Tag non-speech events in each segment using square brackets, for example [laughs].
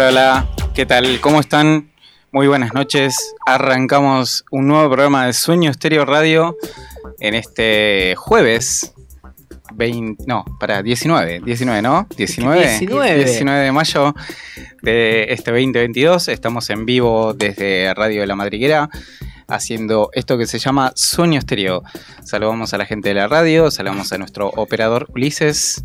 Hola, hola. ¿Qué tal? ¿Cómo están? Muy buenas noches. Arrancamos un nuevo programa de Sueño Estéreo Radio en este jueves 20, no, para 19, 19, ¿no? 19, 19. 19 de mayo de este 2022. Estamos en vivo desde Radio de la Madriguera haciendo esto que se llama Sueño Estéreo. Saludamos a la gente de la radio, saludamos a nuestro operador Ulises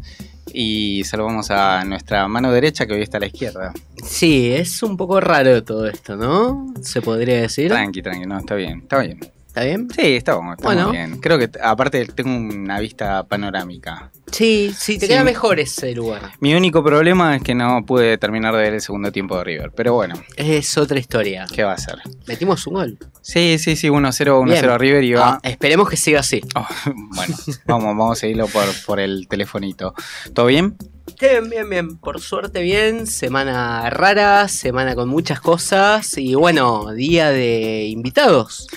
y saludamos a nuestra mano derecha que hoy está a la izquierda. Sí, es un poco raro todo esto, ¿no? Se podría decir. Tranqui, tranqui, no, está bien, está bien. ¿Está bien? Sí, está, bueno, está Bueno. muy bien. Creo que aparte tengo una vista panorámica. Sí, sí, te Sí. queda mejor ese lugar. Mi único problema es que no pude terminar de ver el segundo tiempo de River. Pero bueno, Es otra historia. ¿qué va a ser? Metimos un gol. Sí, sí, sí, 1-0, 1-0 Bien. River y va. Ah, esperemos que siga así. Oh, bueno, vamos, vamos a seguirlo por, por el telefonito. ¿Todo bien? Bien, bien, bien. Por suerte bien. Semana rara, semana con muchas cosas. Y bueno, día de invitados.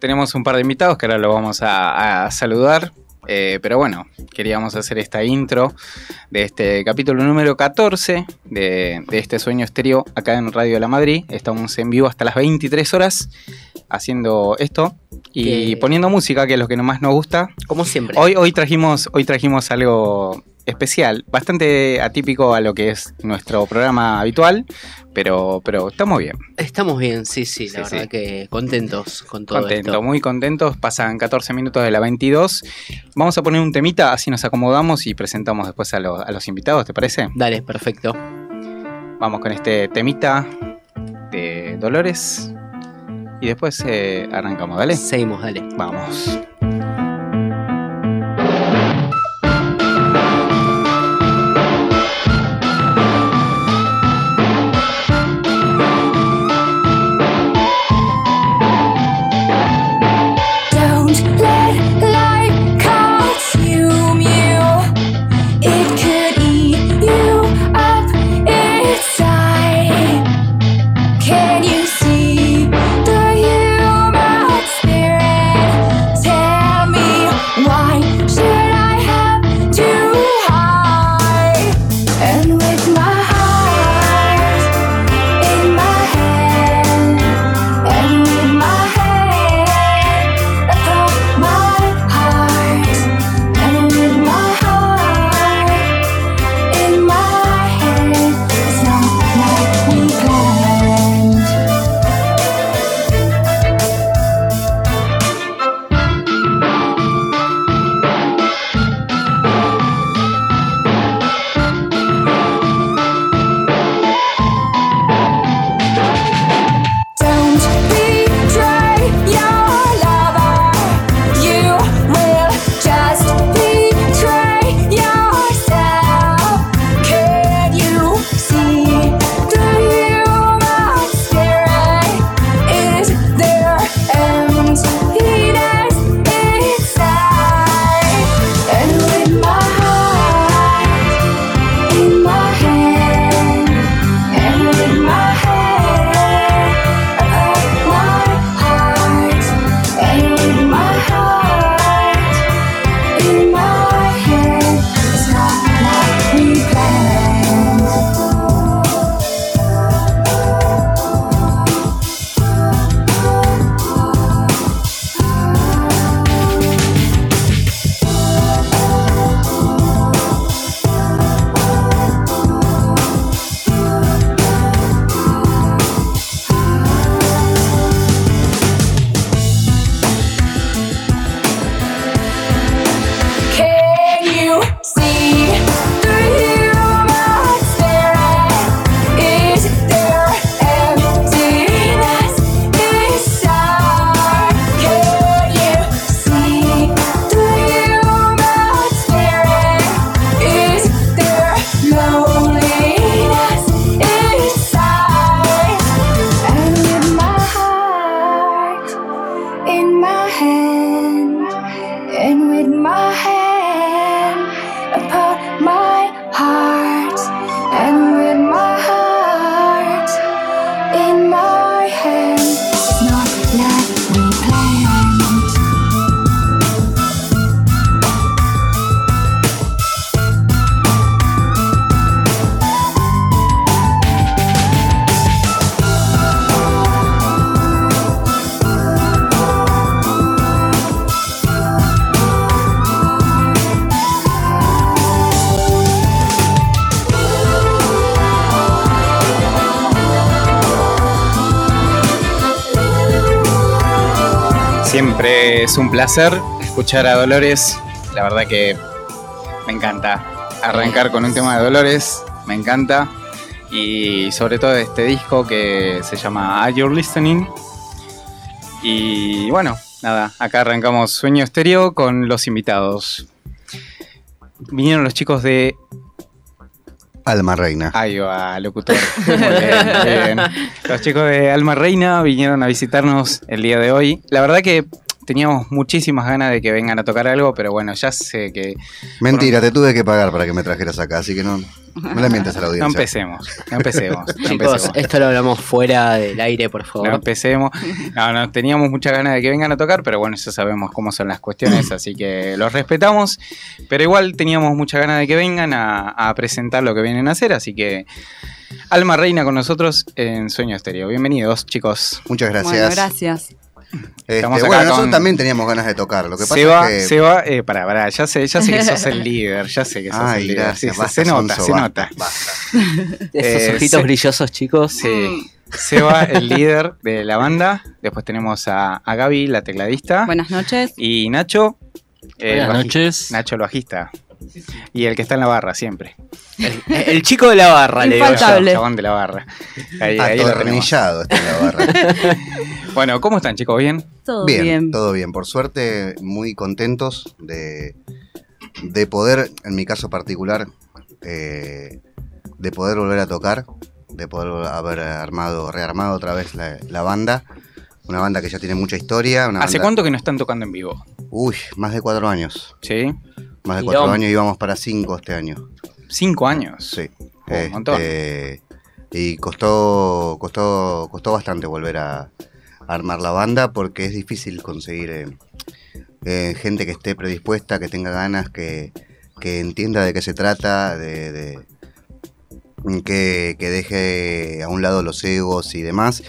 Tenemos un par de invitados que ahora lo vamos a, a saludar. Eh, pero bueno, queríamos hacer esta intro de este capítulo número 14 de, este sueño estéreo acá en Radio la Madrid. Estamos en vivo hasta las 23 horas haciendo esto y poniendo música, que es lo que más nos gusta. Como siempre. Hoy, hoy, trajimos, hoy trajimos algo especial, bastante atípico a lo que es nuestro programa habitual, pero, pero estamos bien. Estamos bien, sí, sí, la Sí, verdad sí. que contentos con todo Contentos, esto. muy contentos. Pasan 14 minutos de la 22. Vamos a poner un temita, así nos acomodamos y presentamos después a, los- a los invitados, ¿te parece? Dale, perfecto. Vamos con este temita de Dolores y después eh, arrancamos, ¿dale? Seguimos, dale. Vamos. my Siempre es un placer escuchar a Dolores. La verdad que me encanta arrancar con un tema de Dolores. Me encanta. Y sobre todo este disco que se llama Are You Listening. Y bueno, nada, acá arrancamos Sueño Estéreo con los invitados. Vinieron los chicos de Alma Reina. Ahí va, locutor. [laughs] Muy bien, muy bien. Los chicos de Alma Reina vinieron a visitarnos el día de hoy. La verdad que teníamos muchísimas ganas de que vengan a tocar algo, pero bueno, ya sé que Mentira, te tuve que pagar para que me trajeras acá, así que no, no le mientas a la no audiencia. empecemos, no empecemos. no [laughs] Chicos, empecemos. esto lo hablamos fuera del aire, por No favor. empecemos. No, no, teníamos muchas ganas de que vengan a tocar, pero bueno, ya sabemos cómo son las cuestiones, así que los respetamos. Pero igual teníamos muchas ganas de que vengan a, a presentar lo que vienen a hacer, así que Alma Reina con nosotros en Sueño Estéreo. Bienvenidos, chicos. Muchas gracias. Bueno, gracias. Este, Estamos acá bueno, nosotros también teníamos ganas de tocar. Lo que pasa Seba, es que. Seba, eh, pará, pará, ya sé, ya sé que sos el [laughs] líder, ya sé que sos Ay, el líder. gracias. Sí, basta, se nota, se basta, nota. basta. Esos Eh, ojitos sí. brillosos, chicos. Sí. Seba, el líder de la banda. Después tenemos a, a Gaby, la tecladista. Buenas noches. Y Nacho. eh, el Buenas noches. Nacho el bajista. Y el que está en la barra siempre. El, [laughs] el chico de la barra, le digo yo. El chabón de la barra. Ahí, ahí. Atornillado está en la barra. [laughs] Bueno, ¿cómo están chicos? ¿Bien? Todo bien, bien. todo bien. Por suerte, muy contentos de, de poder, en mi caso particular, eh, de poder volver a tocar, de poder haber armado, rearmado otra vez la, la banda. Una banda que ya tiene mucha historia. Una ¿Hace banda- cuánto que no están tocando en vivo? Uy, más de cuatro años. ¿Sí? Más de cuatro años y vamos para cinco este año. Cinco años. Sí. Oh, un montón. Este, y costó, costó, costó bastante volver a, a armar la banda porque es difícil conseguir eh, eh, gente que esté predispuesta, que tenga ganas, que, que entienda de qué se trata, de, de- que, que deje a un lado los egos y demás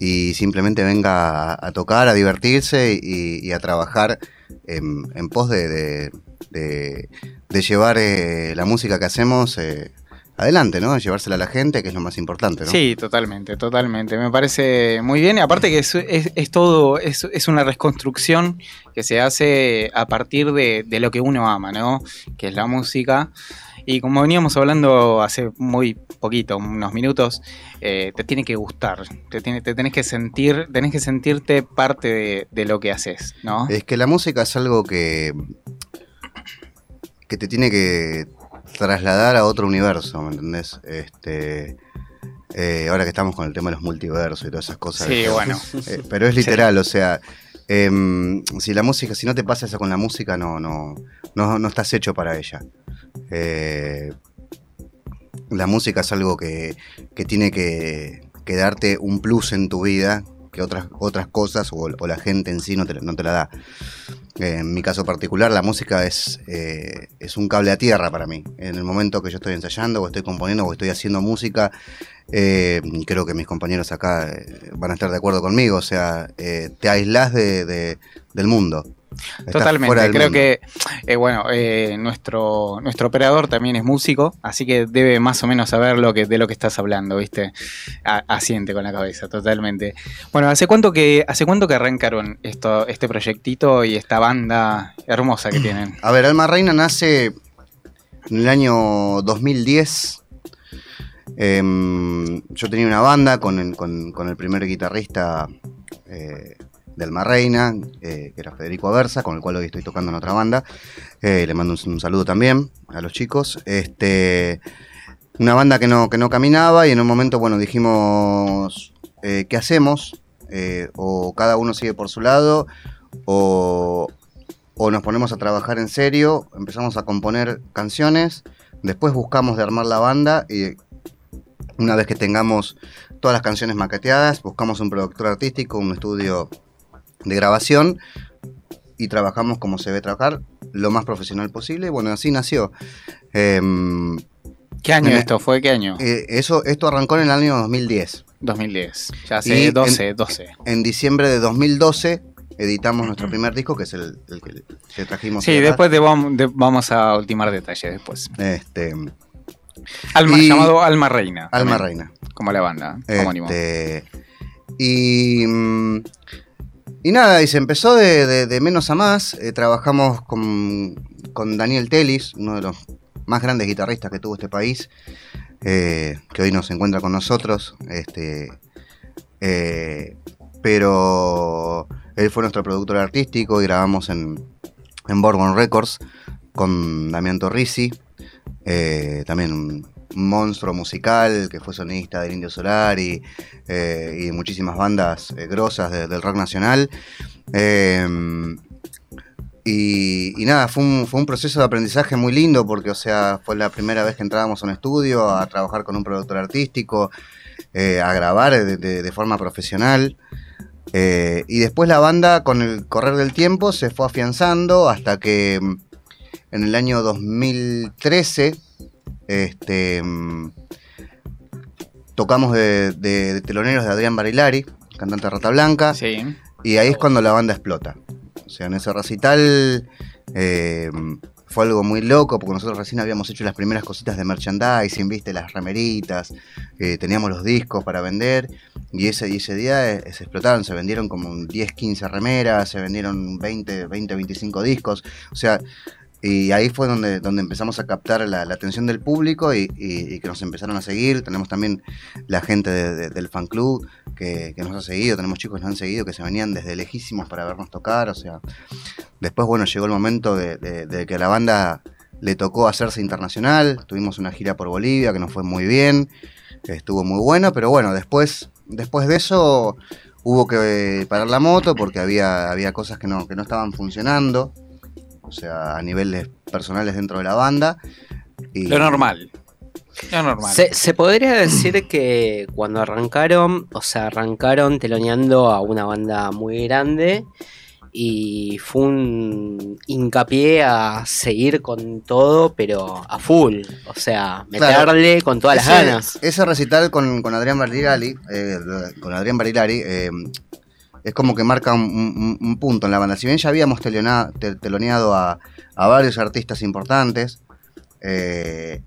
y simplemente venga a, a tocar, a divertirse y, y a trabajar en, en pos de, de- de- de llevar eh, la música que hacemos eh, adelante, ¿no? Llevársela a la gente, que es lo más importante, ¿no? Sí, totalmente, totalmente. Me parece muy bien. Y aparte que es, es- es todo, es, es una reconstrucción que se hace a partir de, de lo que uno ama, ¿no? Que es la música. Y como veníamos hablando hace muy poquito, unos minutos, eh, te tiene que gustar, te, tiene, te tenés que sentir, tenés que sentirte parte de, de lo que haces, ¿no? Es que la música es algo que, que te tiene que trasladar a otro universo, ¿me entendés? Este, eh, ahora que estamos con el tema de los multiversos y todas esas cosas. Sí, bueno. [laughs] Eh, pero es literal, o sea, em, si la música, si no te pasa eso con la música, no, no, no, no estás hecho para ella. Eh, la música es algo que, que tiene que, que darte un plus en tu vida que otras, otras cosas o, o la gente en sí no te, no te la da. En mi caso particular, la música es, eh, es un cable a tierra para mí. En el momento que yo estoy ensayando o estoy componiendo o estoy haciendo música, eh, creo que mis compañeros acá eh, van a estar de acuerdo conmigo. O sea, eh, te aislás de, de- del mundo. Totalmente, creo mundo. que, eh, bueno, eh, nuestro, nuestro operador también es músico, así que debe más o menos saber lo que, de lo que estás hablando, ¿viste? A- asiente con la cabeza, totalmente. Bueno, ¿hace cuánto que, hace cuánto que arrancaron esto, este proyectito y esta banda hermosa que tienen? A ver, Alma Reina nace en el año 2010. Em, yo tenía una banda con el, con- con el primer guitarrista eh, de Alma Reina, eh, que era Federico Aversa, con el cual hoy estoy tocando en otra banda. Eh, le mando un, saludo también a los chicos. Este, una banda que no, que no caminaba y en un momento, bueno, dijimos, eh, ¿qué hacemos? O cada uno sigue por su lado, o, o nos ponemos a trabajar en serio, empezamos a componer canciones, después buscamos de armar la banda y una vez que tengamos todas las canciones maqueteadas, buscamos un productor artístico, un estudio de grabación y trabajamos como se debe trabajar, lo más profesional posible. y Bueno, así nació. Em, ¿Qué año en- esto fue? ¿Qué año? eh, eso, esto arrancó en el año 2010. 2010. Ya y hace en- 12, 12. En diciembre de 2012 editamos nuestro primer disco, que es el, el que, trajimos. Sí, después de, vam- de- vamos a ultimar detalles después. Este, Alma, Y- llamado Alma Reina. Alma también, Reina. Como la banda, homónimo. Este, y, mm, y nada, y se empezó de, de- menos a más. Eh, trabajamos con, con Daniel Telis, uno de los más grandes guitarristas que tuvo este país, eh, que hoy no se encuentra con nosotros. Este, eh, pero él fue nuestro productor artístico y grabamos en, en Records con Damián Torrisi, también un, monstruo musical que fue sonista del Indio Solar y, eh, y de muchísimas bandas eh, grosas de- del rock nacional. Eh, y, nada, fue un, fue un proceso de aprendizaje muy lindo porque, o sea, fue la primera vez que entrábamos a un estudio a trabajar con un productor artístico, eh, a grabar de, forma profesional. Y después la banda, con el correr del tiempo, se fue afianzando hasta que mm, en el año 2013 este, mm, tocamos de, de- de teloneros de Adrián Barilari, cantante de Rata Blanca. Sí. Y ahí es cuando la banda explota. O sea, en ese recital eh, fue algo muy loco, porque nosotros recién habíamos hecho las primeras cositas de merchandising, viste, las remeritas, eh, teníamos los discos para vender, y ese, y ese día eh, se explotaron, se vendieron como un 10, 15 remeras, se vendieron 20, 20, 25 discos, o sea, y ahí fue donde, donde empezamos a captar la, atención del público y, que nos empezaron a seguir. Tenemos también la gente de- de- del fan club que, nos ha seguido, tenemos chicos que nos han seguido que se venían desde lejísimos para vernos tocar. O sea, después, bueno, llegó el momento de, de- que la banda le tocó hacerse internacional. Tuvimos una gira por Bolivia que nos fue muy bien, que estuvo muy bueno, pero bueno, después, después de eso hubo que parar la moto porque había, había cosas que no, que no estaban funcionando. O sea, a niveles personales dentro de la banda. Y, Lo normal. Lo normal. Se, se podría decir [clears throat] que cuando arrancaron, o sea, arrancaron teloneando a una banda muy grande y fue un hincapié a seguir con todo, pero a full. O sea, Claro. meterle con todas las ganas. Ese recital con, con Adrián Barilari, eh, con Adrián Barilari, eh, es como que marca un, un- un punto en la banda. Si bien ya habíamos teloneado a, a varios artistas importantes, eh,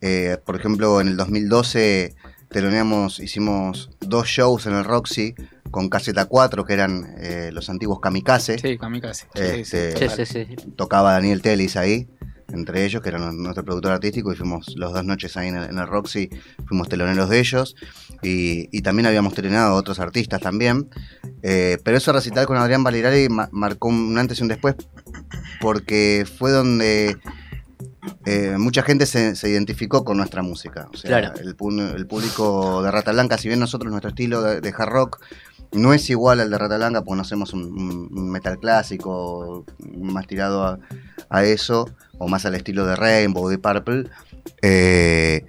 eh, por ejemplo, en el 2012 teloneamos, hicimos dos shows en el Roxy con Caseta 4, que eran eh, los antiguos Kamikaze. Sí, kamikaze. Sí, Este, sí, Sí, total. sí, sí. tocaba Daniel Telis ahí, entre ellos, que era nu- nuestro productor artístico, y fuimos los dos noches ahí en el, en el Roxy, fuimos teloneros de ellos, y, y también habíamos teloneado a otros artistas también. Eh, pero ese recital con Adrián Valirari ma- marcó un antes y un después, porque fue donde eh, mucha gente se, se identificó con nuestra música. O sea, Claro. el, público de Rata Blanca, si bien nosotros nuestro estilo de, de hard rock no es igual al de Rata Blanca, porque no hacemos un, un- un metal clásico más tirado a, a eso, o más al estilo de Rainbow, de Purple. eh,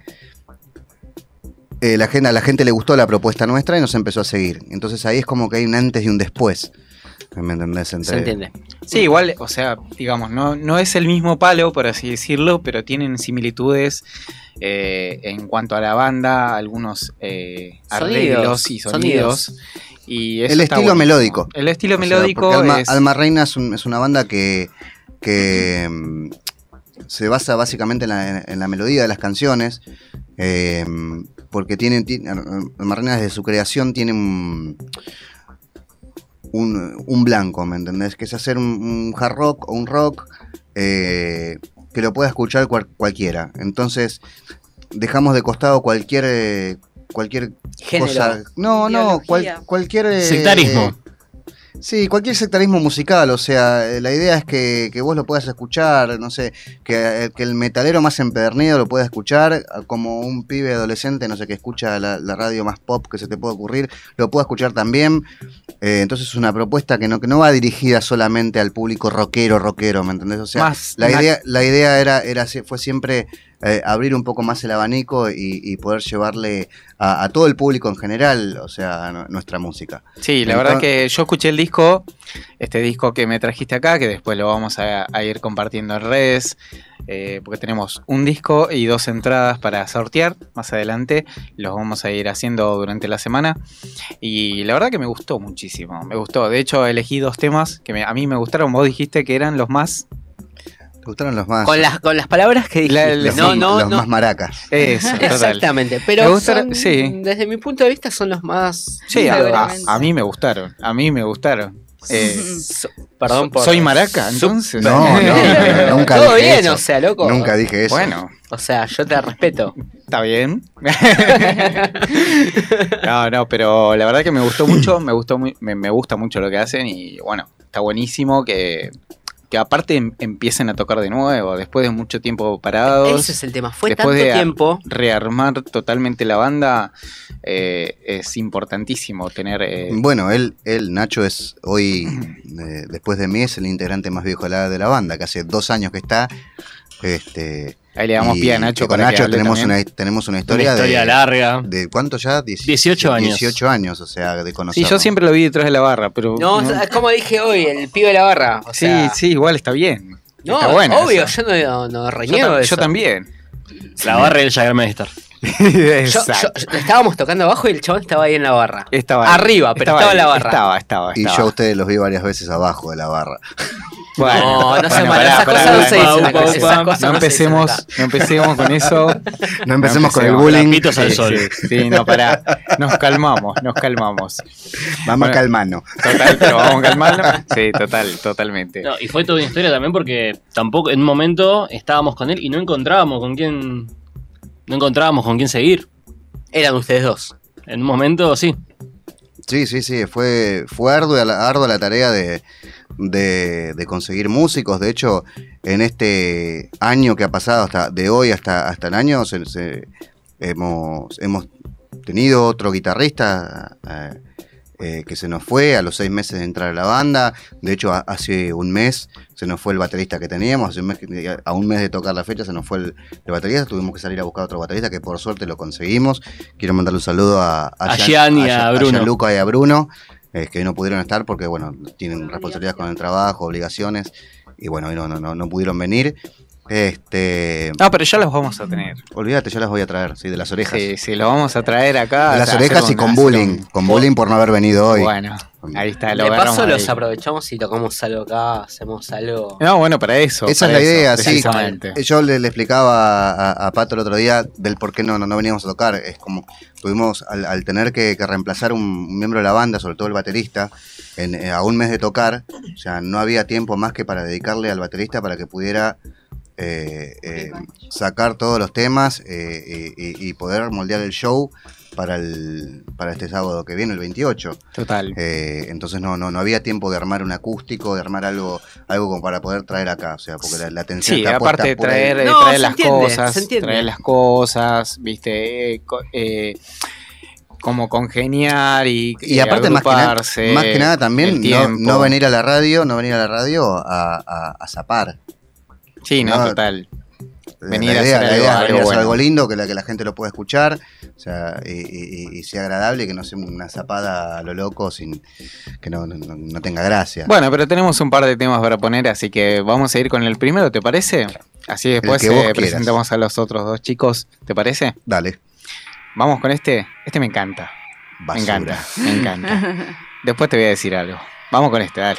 eh, la gente, a la gente le gustó la propuesta nuestra y nos empezó a seguir. Entonces ahí es como que hay un antes y un después. ¿Me entendés? Entre, Se entiende. Sí, igual, o sea, digamos, no, no es el mismo palo, por así decirlo, pero tienen similitudes eh, en cuanto a la banda, algunos eh, arreglos y sonidos. Sonidos. Y eso El estilo melódico. El estilo O melódico Alma, es... Alma Reina es, un- es una banda que, que mm, se basa básicamente en la, en la melodía de las canciones. eh, porque tiene, tiene- Alma Reina desde su creación tiene un, un, un blanco, ¿me entendés? Que es hacer un, un hard rock o un rock eh, que lo pueda escuchar cual- cualquiera. Entonces, dejamos de costado cualquier... eh, Cualquier Género. cosa. No, no, cual- cualquier. eh, Sectarismo. Sí, cualquier sectarismo musical, o sea, eh, la idea es que, que vos lo puedas escuchar, no sé, que, eh, que el metalero más empedernido lo pueda escuchar, como un pibe adolescente, no sé, que escucha la, la radio más pop que se te pueda ocurrir, lo pueda escuchar también. Eh, entonces es una propuesta que no, que no va dirigida solamente al público rockero, rockero, ¿me entendés? O sea, Más la idea, la idea era, era, fue siempre eh, abrir un poco más el abanico y, y poder llevarle a, a todo el público en general, o sea, nu- nuestra música. Sí, la Entonces- verdad que yo escuché el disco, este disco que me trajiste acá, que después lo vamos a, a ir compartiendo en redes, eh, porque tenemos un disco y dos entradas para sortear más adelante, los vamos a ir haciendo durante la semana, y la verdad que me gustó muchísimo, me gustó, de hecho elegí dos temas que me- a mí me gustaron, vos dijiste que eran los más... ¿Te gustaron los más? Con las, con las palabras que dijiste. la- no, los, no, los no. más maracas. Eso. Exactamente, pero Me gustaron- son- sí. desde mi punto de vista son los más... Sí, a, a- mí me gustaron, a mí me gustaron. Eh, [laughs] So- Perdón por... ¿Soy maraca entonces? No, no, nunca Todo dije bien, eso. o sea, loco. Nunca dije eso. Bueno, O sea, yo te respeto. Está bien. [laughs] no, no, pero la verdad que me gustó mucho, me gustó muy- me, me gusta mucho lo que hacen y bueno, está buenísimo que que aparte em- empiecen a tocar de nuevo, después de mucho tiempo parados. Ese es el tema. Fue Después tanto de- tiempo. Rearmar totalmente la banda eh, es importantísimo tener... eh, Bueno, él, él, Nacho, es hoy, [clears throat] eh, después de mí, es el integrante más viejo de la, de la banda, que hace dos años que está. Este, ahí le damos y pie a Nacho con Nacho tenemos también. una, tenemos una Una historia, de, larga. de ¿cuánto ya? Dieci- 18 años. 18 años, o sea, de Sí, conocernos. yo siempre lo vi detrás de la barra, pero... No, es como dije hoy, el pibe de la barra. O sí, sea, sí, igual está bien. No, está bueno. obvio, eso. yo no, no Yo, eso. yo también. La barra y el Jagermeister. [laughs] Yo- estábamos tocando abajo y el chabón estaba ahí en la barra. Estaba ahí. Arriba, pero estaba en la barra. Estaba, estaba, Y estaba. yo a ustedes los vi varias veces abajo de la barra. No, no se bueno, esas cosas no se esas cosas No no se dicen empecemos, no empecemos con eso. [laughs] No empecemos con el empecemos. bullying. Trapitos al Sí, sol. sí, sí, no, pará. Nos calmamos, nos calmamos. Vamos Bueno. calmando. Total, pero vamos [laughs] calmando. Sí, total, totalmente. No, y fue toda una historia también porque tampoco en un momento estábamos con él y no encontrábamos con quién. No encontrábamos con quién seguir. Eran ustedes dos. En un momento sí. Sí, sí, sí, fue, fue ardua, ardua la tarea de, de, conseguir músicos. De hecho, en este año que ha pasado, hasta de hoy hasta, hasta el año, se- hemos, hemos tenido otro guitarrista eh, eh, que se nos fue a los seis meses de entrar a la banda. De hecho, a- hace un mes se nos fue el baterista que teníamos. Hace un mes que- a un mes de tocar la fecha se nos fue el, el baterista. Tuvimos que salir a buscar otro baterista que por suerte lo conseguimos. Quiero mandarle un saludo a, A Gian- Gian y a Bruno. Gianluca y a Bruno, eh, que no pudieron estar porque, bueno, tienen responsabilidades con el trabajo, obligaciones, y bueno, no, no, no pudieron venir. Este, No, pero ya los vamos a tener. olvídate, ya las voy a traer, sí, de las orejas. Sí, sí, los vamos a traer acá. de las orejas y con bullying, con bullying por no haber venido hoy. Bueno, ahí está, lo de paso los aprovechamos y tocamos algo acá, hacemos algo. No, bueno, para eso. Esa es la eso, idea, sí. Yo le, le explicaba a, a Pato el otro día del por qué no, no, no veníamos a tocar. Es como tuvimos, al, al tener que, que reemplazar un, un miembro de la banda, sobre todo el baterista, en, eh, a un mes de tocar, o sea, no había tiempo más que para dedicarle al baterista para que pudiera eh, eh, sacar todos los temas eh, y, poder moldear el show para, el, para este sábado que viene, el 28. Total. Eh, entonces no, no, no había tiempo de armar un acústico, de armar algo, algo como para poder traer acá, o sea, porque la, la atención Sí, está aparte de ahí. traer, No, traer las entiende, cosas, traer las cosas, viste, eh, co- eh, como congeniar y, Y aparte, más que, nada, más que nada también, no, no venir a la radio, no venir a la radio a, a, a zapar. Sí, no, no, total. La- Venir la a idea, hacer la algo- idea es algo venir a bueno. algo lindo, que la, que la gente lo pueda escuchar, o sea, y, y- y- y sea agradable, que no sea una zapada a lo loco, sin que no, no- tenga gracia. Bueno, pero tenemos un par de temas para poner, así que vamos a ir con el primero, ¿te parece? Así después eh, presentamos a los otros dos chicos, ¿te parece? Dale, Vamos con este. Este me encanta. Me encanta, me encanta. [laughs] Después te voy a decir algo. Vamos con este, dale.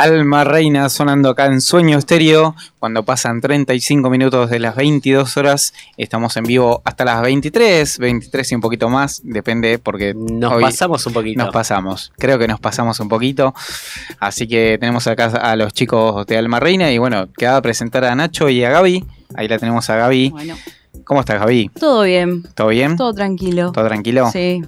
Alma Reina sonando acá en Sueño Estéreo. Cuando pasan 35 minutos de las 22 horas, estamos en vivo hasta las 23, 23 y un poquito más, depende porque Nos hoy pasamos un poquito. nos pasamos. Creo que nos pasamos un poquito. Así que tenemos acá a los chicos de Alma Reina y bueno, queda presentar a Nacho y a Gaby. Ahí la tenemos a Gaby. Bueno, ¿Cómo estás, Gaby? todo bien, ¿Todo bien? todo tranquilo. ¿Todo tranquilo? Sí,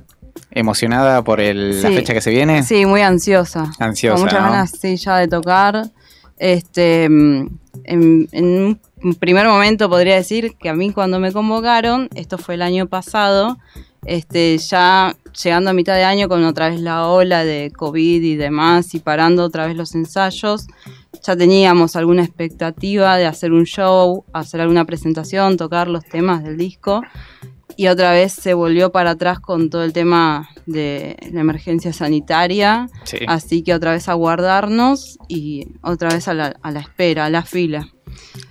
¿Emocionada por el- la Sí. fecha que se viene? sí, muy ansiosa. Ansiosa, Con muchas ¿no? ganas, sí, ya de tocar. Este, mm, en, en un primer momento podría decir que a mí cuando me convocaron, esto fue el año pasado, este, ya llegando a mitad de año con otra vez la ola de COVID y demás y parando otra vez los ensayos, ya teníamos alguna expectativa de hacer un show, hacer alguna presentación, tocar los temas del disco. Y otra vez se volvió para atrás con todo el tema de la emergencia sanitaria. Sí. Así que otra vez a guardarnos y otra vez a la, a la espera, a la fila.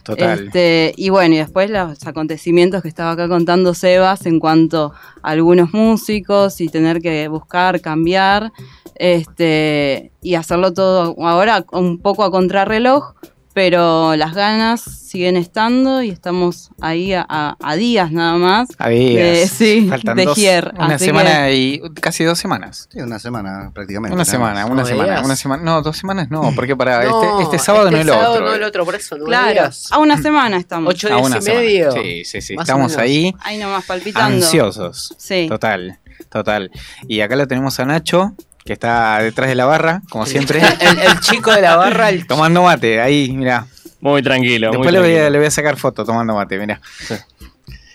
Total. Este, y bueno, y después los acontecimientos que estaba acá contando Sebas en cuanto a algunos músicos y tener que buscar, cambiar, este, y hacerlo todo ahora un poco a contrarreloj, pero las ganas siguen estando y estamos ahí a, a- a días nada más. A días. de- sí, Faltan de dos- Gier, una semana y casi dos semanas. Sí, una semana prácticamente. Una semana, una No semana, una semana. No, dos semanas no, porque para No, este, este sábado no este el sábado otro. no el otro, por eso no Claro, a una semana estamos. Ocho A días una y semana. medio. Sí, sí, sí. Más Estamos ahí Ahí nomás palpitando. ansiosos. Sí. Total, total. Y acá lo tenemos a Nacho, que está detrás de la barra, como siempre, [laughs] El, el chico de la barra, el [laughs] tomando mate. Ahí, mira. Muy tranquilo. muy Después le voy, a, tranquilo. le voy a sacar foto tomando mate, mira. Sí.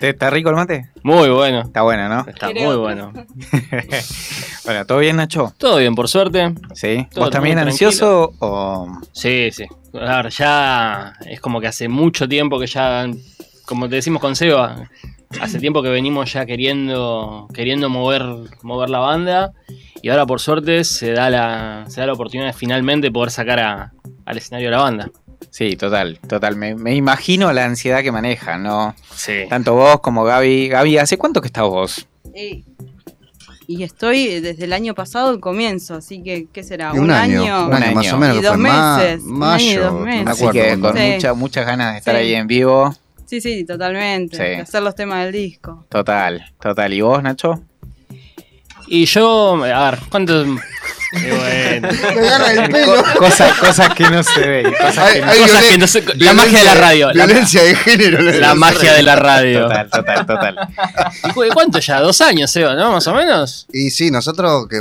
¿Está rico el mate? Muy bueno. Está bueno, ¿no? Está Creo. muy bueno. [laughs] Bueno, ¿todo bien, Nacho? Todo bien, por suerte. ¿Sí? Todo ¿Vos también ansioso o...? Sí, sí. A ver, ya es como que hace mucho tiempo que ya, como te decimos con Seba, hace tiempo que venimos ya queriendo, queriendo mover, mover la banda. Y ahora por suerte se da la, se da la oportunidad de finalmente poder sacar a- al escenario a la banda. Sí, total, total. Me, me imagino la ansiedad que maneja, ¿no? Sí. Tanto vos como Gaby. Gaby, ¿hace cuánto que estás vos? Y, y estoy desde el año pasado el comienzo, así que, ¿qué será? Un, año, un Un año, más o menos. Y dos ma- meses, un año y mayo, dos meses. Así acuerdo. que con Sí. mucha- muchas ganas de estar Sí. ahí en vivo. Sí, sí, totalmente. Sí. hacer los temas del disco. Total, total. ¿Y vos, Nacho? Y yo, a ver, ¿cuánto? [laughs] Qué bueno. Me agarra el pelo. Co- cosas, cosas que no se ven. Cosas Hay- que hay Cosas que no se- la magia de la radio. La, Violencia de género. la magia de la radio. Total, total, total. ¿Y cu- ¿Cuánto ya? ¿Dos años, Seba, no? Más o menos. Y sí, nosotros que,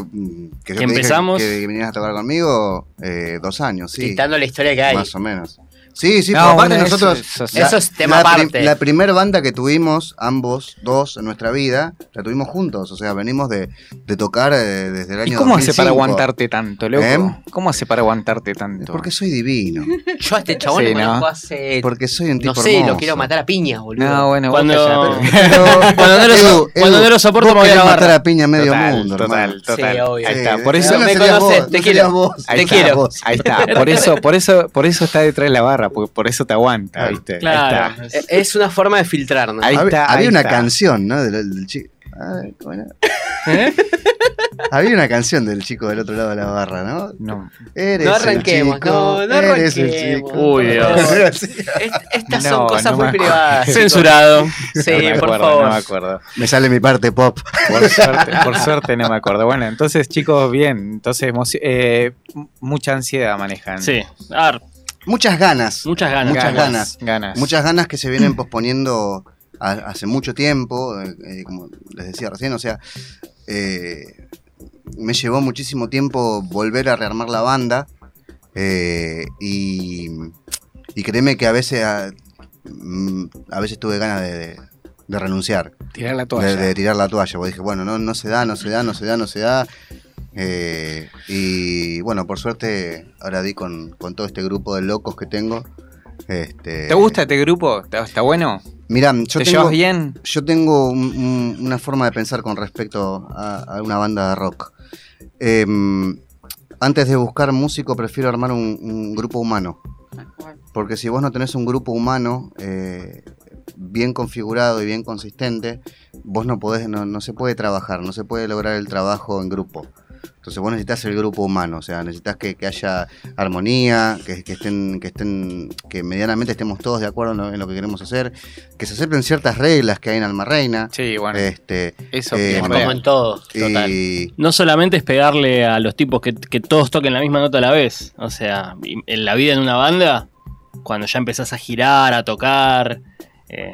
que yo dije empezamos. que, que vinieras a tocar conmigo, eh, dos años, sí. quitando la historia que hay. Más o menos. Sí, sí, No, aparte bueno, nosotros. eso la- Eso es tema la, prim- aparte. la primer banda que tuvimos, ambos, dos, en nuestra vida, la tuvimos juntos. O sea, venimos de, de tocar eh, desde el año ¿Y cómo hace 2005. para aguantarte tanto, loco? ¿Eh? ¿Cómo hace para aguantarte Es tanto? Porque soy divino. Yo a este chabón Sí, lo ¿no? conozco hace. Porque soy un tipo No sé, lo quiero matar a piña, boludo. No, bueno, Cuando- [laughs] Cuando no lo so- cuando no lo soporto, me voy a matar barra. a piña a medio total, mundo, total, total. Sí, obvio. Ahí está, por no eso, me conoces, te quiero. Te quiero. vos. ahí está, por eso, por eso, por eso está detrás de la barra, porque por eso te aguanta, Claro. ¿viste? Claro. Ahí está. Es una forma de filtrar, ¿no? Ahí había, está, había ahí una está. canción, ¿no? Del, del chico. Ay, ¿cómo era? ¿Eh? Había una canción del chico del otro lado de la barra, ¿no? No. Eres No el arranquemos, chico, no, no eres el arranquemos. chico. Uy, Dios. Est- Estas No, son cosas no muy privadas. Censurado. Sí, no me por acuerdo, favor. No me acuerdo. Me sale mi parte pop. Por suerte, por suerte no me acuerdo. Bueno, entonces, chicos, bien. Entonces, eh, mucha ansiedad manejan. Sí. A ver, Muchas ganas. muchas ganas. Muchas ganas. Ganas. Muchas ganas que se vienen [clears throat] posponiendo a- hace mucho tiempo, eh, como les decía recién, o sea, eh, me llevó muchísimo tiempo volver a rearmar la banda eh, y, y créeme que a veces a, mm, a veces tuve ganas de, de- de renunciar, Tirar la de, toalla. de tirar la toalla, porque dije, bueno, no, no se da, no se da, no se da, no se da. Eh, y bueno, por suerte ahora di con, con todo este grupo de locos que tengo. Este, ¿Te gusta este grupo? ¿Está, está bueno? Mirá, yo ¿Te tengo, llevas bien? yo tengo un- un- una forma de pensar con respecto a, a una banda de rock. Em, antes de buscar músico, prefiero armar un, un grupo humano. Porque si vos no tenés un grupo humano eh, bien configurado y bien consistente, vos no podés, no, no se puede trabajar, no se puede lograr el trabajo en grupo. Entonces vos necesitas el grupo humano, o sea, necesitas que, que haya armonía, que, que estén, que estén, que medianamente estemos todos de acuerdo en lo, en lo que queremos hacer, que se acepten ciertas reglas que hay en Alma Reina. Sí, bueno. Este, eso eh, como en todo. Total. y No solamente es pegarle a los tipos que, que todos toquen la misma nota a la vez. O sea, en la vida en una banda, cuando ya empezás a girar, a tocar. eh,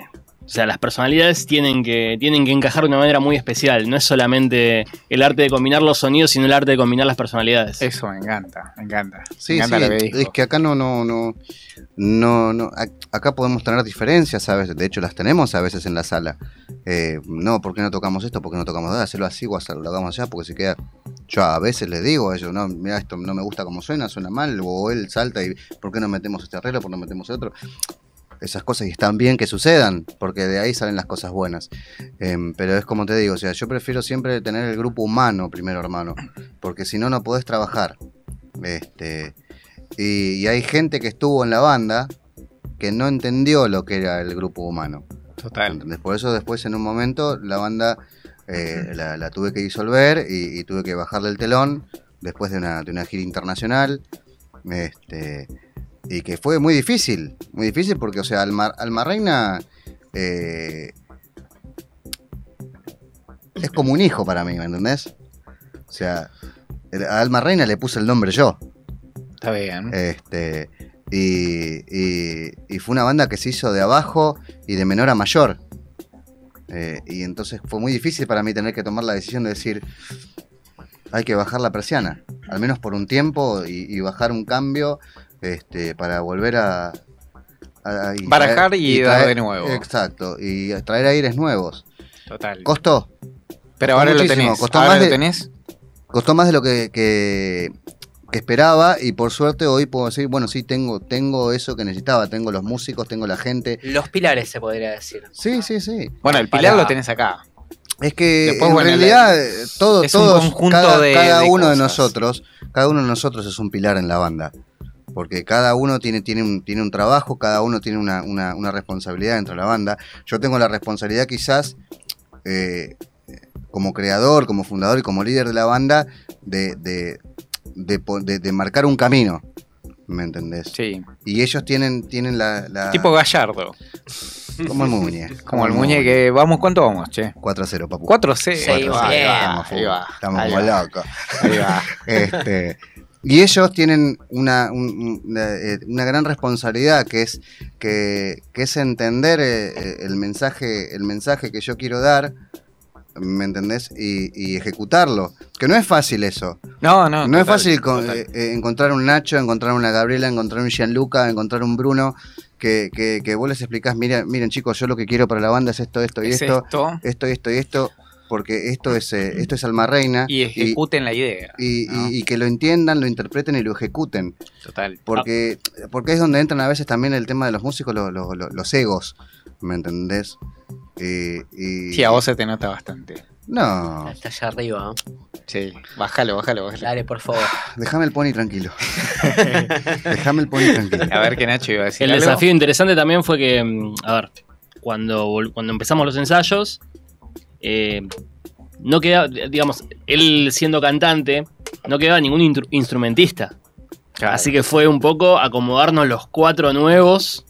sea, las personalidades tienen que, tienen que encajar de una manera muy especial. No es solamente el arte de combinar los sonidos, sino el arte de combinar las personalidades. Eso me encanta, me encanta. Sí, me encanta sí, lo que dijo. es que acá no, no, no, no, no, ac- acá podemos tener diferencias a veces, de hecho las tenemos a veces en la sala. Eh, no, ¿por qué no tocamos esto? ¿Por qué no tocamos nada? Hacerlo así o hacerlo, lo hagamos allá, porque se queda. Yo a veces les digo a ellos, no, mira, esto no me gusta como suena, suena mal, o él salta y ¿por qué no metemos este arreglo? ¿Por qué no metemos otro? Esas cosas y están bien que sucedan, porque de ahí salen las cosas buenas. Em, pero es como te digo, o sea, yo prefiero siempre tener el grupo humano primero, hermano, porque si no, no podés trabajar. Este, y, y hay gente que estuvo en la banda que no entendió lo que era el grupo humano. Total. ¿entendés? Por eso después en un momento la banda eh, la, la tuve que disolver y, y tuve que bajarle el telón después de una, de una gira internacional. Este, y que fue muy difícil, muy difícil porque, o sea, Alma, Alma Reina eh, es como un hijo para mí, ¿me entendés? O sea, a Alma Reina le puse el nombre yo. Está bien. Este, y, y- y fue una banda que se hizo de abajo y de menor a mayor. Eh, y entonces fue muy difícil para mí tener que tomar la decisión de decir, hay que bajar la persiana, al menos por un tiempo, y, y bajar un cambio este, para volver a... a- y Barajar y dar traer- de nuevo. Exacto, y traer aires nuevos. Total. Costó, Pero costó ahora lo tenés. costó ahora más lo de- tenés. costó más de lo que, que- que esperaba y por suerte hoy puedo decir, bueno, sí, tengo, tengo eso que necesitaba, tengo los músicos, tengo la gente. Los pilares se podría decir. Sí, sí, sí. Bueno, el Para- pilar lo tenés acá. Es que Después, en bueno, realidad eh, todo, es un todos, conjunto cada, de- cada de uno de nosotros, cada uno de nosotros es un pilar en la banda. Porque cada uno tiene, tiene, un, tiene un trabajo, cada uno tiene una, una- una responsabilidad dentro de la banda. Yo tengo la responsabilidad quizás, eh, como creador, como fundador y como líder de la banda, de, de, de marcar un camino. ¿Me entendés? Sí. Y ellos tienen, tienen la, la- Tipo Gallardo. Como el Muñe. [laughs] Como el muñe que. Vamos, ¿cuánto vamos, che? 4 a 0, papu. 4 C. Seguimos ahí bien. va, ahí va. estamos como locos. ahí va. [laughs] Este, y ellos tienen una, un- una, eh, una gran responsabilidad que es, que, que es entender eh, eh, el, mensaje, el mensaje que yo quiero dar ¿me entendés? Y, y ejecutarlo. Que no es fácil eso. No, no. No es fácil con- eh, encontrar un Nacho, encontrar una Gabriela, encontrar un Gianluca, encontrar un Bruno, que, que, que vos les explicás, miren, miren chicos, yo lo que quiero para la banda es esto, esto y Es esto, esto, esto, esto y esto, porque esto es, eh, esto es Alma Reina. y ejecuten la idea. y- ¿no? y- y que lo entiendan, lo interpreten y lo ejecuten. Total. Porque, porque es donde entran a veces también el tema de los músicos, lo- lo- lo- los egos, ¿me entendés? Y, y- Sí, a vos se te nota bastante. No, Está allá arriba. ¿no? Sí, bájalo, bájalo, bájalo. Dale, por favor. déjame el pony tranquilo. [laughs] [laughs] déjame el pony tranquilo. A ver qué Nacho iba a decir. El algo. desafío interesante también fue que, mm, a ver, cuando, cuando empezamos los ensayos, eh, no quedaba, digamos, él siendo cantante, no quedaba ningún instrumentista. Claro. Así que fue un poco acomodarnos los cuatro nuevos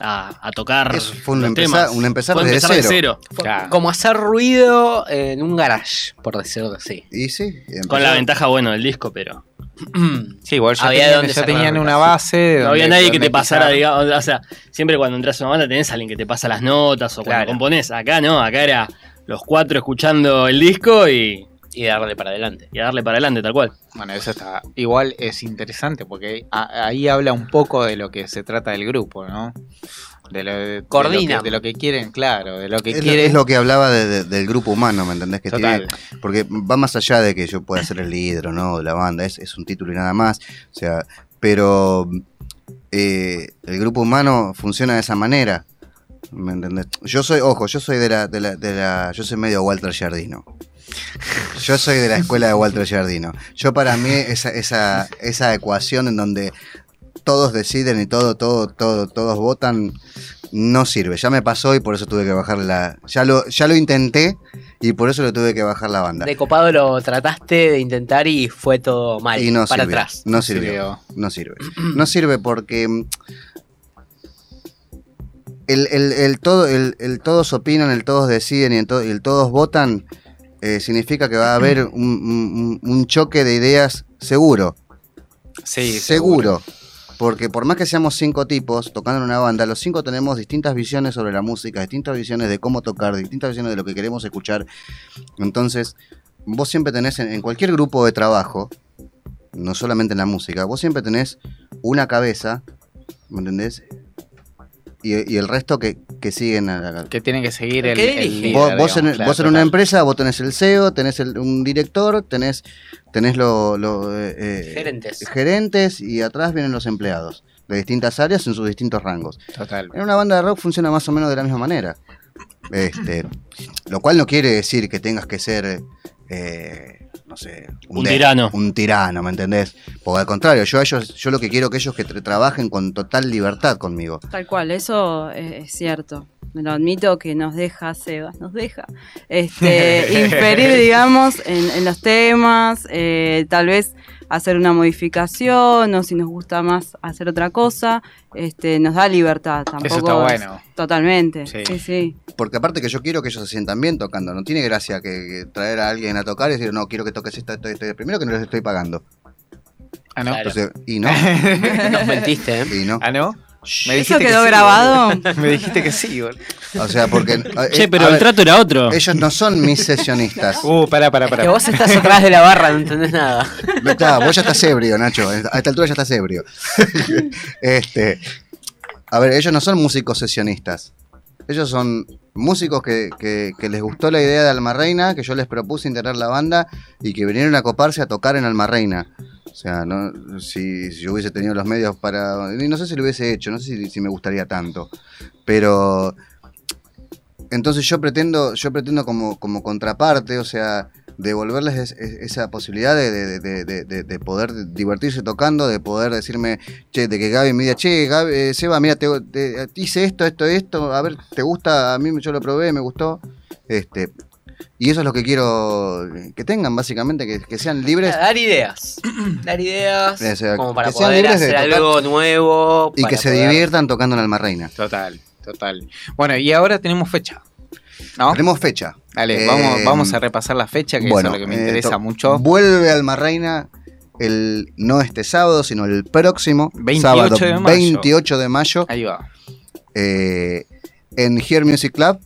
a, a tocar. Eso fue un los empezar- temas. un empezar Fue desde de cero. Fue Claro. Como hacer ruido en un garage, por decirlo así. Y sí, Con la ventaja, bueno, del disco, pero [clears throat] Sí, igual ya Había tenían, donde ya tenían una base. de no había nadie que te pasara, pisar. digamos, o sea, siempre cuando entras a una banda tenés a alguien que te pasa las notas o cuando componés. Acá no, acá era los cuatro escuchando el disco y, Y darle para adelante. y darle para adelante, tal cual. Bueno, eso está. Igual es interesante porque a- ahí habla un poco de lo que se trata del grupo, ¿no? De lo, de- Coordina. De lo, que, de lo que quieren, claro, de lo que Es lo, quieren. es lo que hablaba de- de- del grupo humano, ¿me entendés? Que Total. tiene- porque va más allá de que yo pueda ser el líder o no de la banda, es, es un título y nada más. O sea, pero eh, el grupo humano funciona de esa manera. ¿Me entendés? Yo soy, ojo, yo soy de la, de la, de la, yo soy medio Walter Giardino. Yo soy de la escuela de Walter Giardino. Yo para mí esa, esa, esa ecuación en donde todos deciden y todo, todo, todo, todos votan, no sirve. Ya me pasó y por eso tuve que bajar la. Ya lo, ya lo intenté y por eso le tuve que bajar la banda. De copado lo trataste de intentar y fue todo mal. y no para sirvió. atrás. No. Sirvió. No sirve. No sirve porque. El, el- el todo, el, el todos opinan, el todos deciden y el, to- y el todos votan eh, significa que va a haber un, un- un choque de ideas seguro. Sí, seguro. Porque por más que seamos cinco tipos tocando en una banda, los cinco tenemos distintas visiones sobre la música, distintas visiones de cómo tocar, distintas visiones de lo que queremos escuchar. Entonces, vos siempre tenés en, en cualquier grupo de trabajo, no solamente en la música, vos siempre tenés una cabeza, ¿me entendés? Y, y el resto que, que siguen a la, Que tienen que seguir El el. líder, Vos, vos en, digamos, claro, vos en una empresa, vos tenés el CEO, tenés el- un director, tenés, tenés lo, lo, eh, eh, Gerentes. gerentes y atrás vienen los empleados de distintas áreas en sus distintos rangos. Total. En una banda de rock funciona más o menos de la misma manera. Este, lo cual no quiere decir que tengas que ser, eh, no sé, Un de- tirano. Un tirano, ¿me entendés? Porque al contrario, yo, a ellos, yo lo que quiero que ellos que tra- trabajen con total libertad conmigo. Tal cual, eso es, es cierto. Me lo admito que nos deja Sebas, nos deja este, [laughs] inferir, digamos, en, en los temas, eh, tal vez hacer una modificación o si nos gusta más hacer otra cosa, este, nos da libertad. Tampoco Eso está es- bueno. Totalmente, Sí. sí, sí. Porque aparte que yo quiero que ellos se sientan bien tocando. No tiene gracia que, que traer a alguien a tocar y decir, no, quiero que toques esto, esto, esto. Primero que no les estoy pagando. Ah, no. Claro. Entonces, y no, [laughs] Nos mentiste, ¿eh? y no. Ah, no. Me ¿Eso dijiste que quedó sí, grabado? Me dijiste que sí, boludo. O sea, porque... Che, eh, pero el ver, trato era otro. Ellos no son mis [laughs] sesionistas. Uh, pará, pará, pará. Que vos estás atrás de la barra, no entendés nada. Está, vos ya estás ebrio, Nacho. A esta altura ya estás ebrio. [laughs] este, a ver, ellos no son músicos sesionistas. Ellos son músicos que, que- que les gustó la idea de Alma Reina, que yo les propuse integrar la banda y que vinieron a coparse a tocar en Alma Reina. O sea, no, si, yo hubiese tenido los medios para... No sé si lo hubiese hecho, no sé si, si me gustaría tanto. Pero... Entonces yo pretendo, yo pretendo como, como contraparte, o sea, devolverles es- es- esa posibilidad de, de- de- de- de- de poder divertirse tocando, de poder decirme, che, de que Gaby me diga, che, Gaby, eh, Seba, mira, te, te- hice esto, esto, esto, a ver, ¿te gusta? A mí yo lo probé, me gustó. Este, y eso es lo que quiero que tengan, básicamente, que, que sean libres Dar ideas. [clears throat] Dar ideas O sea, como para que sean poder libres hacer tocar algo nuevo. y que se poder- diviertan tocando en Alma Reina. Total, total. Bueno, y ahora tenemos fecha. ¿No? Tenemos fecha. Dale, Eh, vamos, vamos a repasar la fecha, que bueno, eso es lo que me eh, interesa mucho. Vuelve Alma Reina el, no este sábado, sino el próximo 28 sábado de mayo. 28 de mayo Ahí va. eh, en Here Music Club.